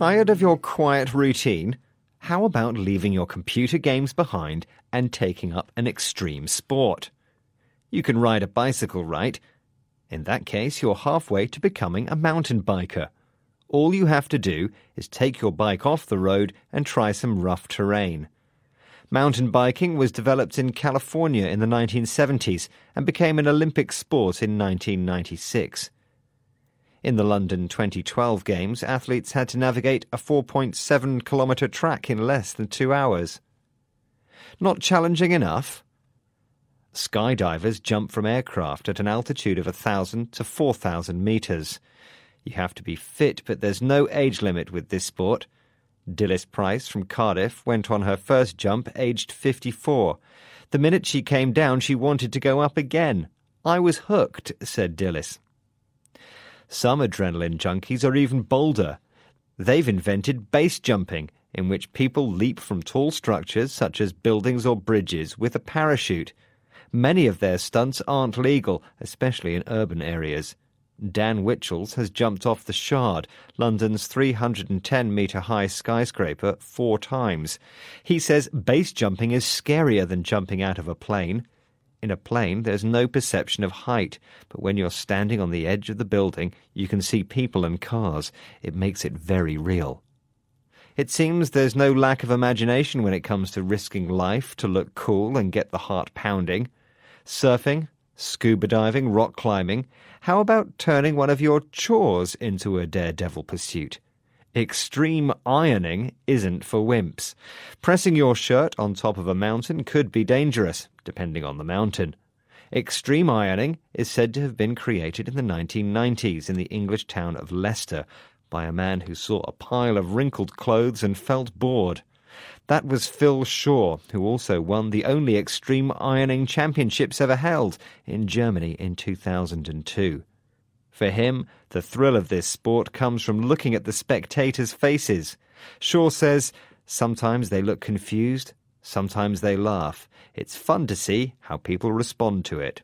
Tired of your quiet routine? How about leaving your computer games behind and taking up an extreme sport? You can ride a bicycle, right? In that case, you're halfway to becoming a mountain biker. All you have to do is take your bike off the road and try some rough terrain. Mountain biking was developed in California in the 1970s and became an Olympic sport in 1996. In the London 2012 Games, athletes had to navigate a 4.7 kilometre track in less than two hours. Not challenging enough? Skydivers jump from aircraft at an altitude of 1,000 to 4,000 metres. You have to be fit, but there's no age limit with this sport. Dilys Price from Cardiff went on her first jump aged 54. The minute she came down, she wanted to go up again. I was hooked, said Dilys. Some adrenaline junkies are even bolder. They've invented base jumping, in which people leap from tall structures such as buildings or bridges with a parachute. Many of their stunts aren't legal, especially in urban areas. Dan Witchalls has jumped off the Shard, London's 310 metre high skyscraper, four times. He says base jumping is scarier than jumping out of a plane. In a plane, there's no perception of height, but when you're standing on the edge of the building, you can see people and cars. It makes it very real. It seems there's no lack of imagination when it comes to risking life to look cool and get the heart pounding. Surfing, scuba diving, rock climbing. How about turning one of your chores into a daredevil pursuit? Extreme ironing isn't for wimps. Pressing your shirt on top of a mountain could be dangerous, depending on the mountain. Extreme ironing is said to have been created in the 1990s in the English town of Leicester by a man who saw a pile of wrinkled clothes and felt bored. That was Phil Shaw, who also won the only extreme ironing championships ever held in Germany in 2002. For him, the thrill of this sport comes from looking at the spectators' faces. Shaw says, sometimes they look confused, sometimes they laugh. It's fun to see how people respond to it.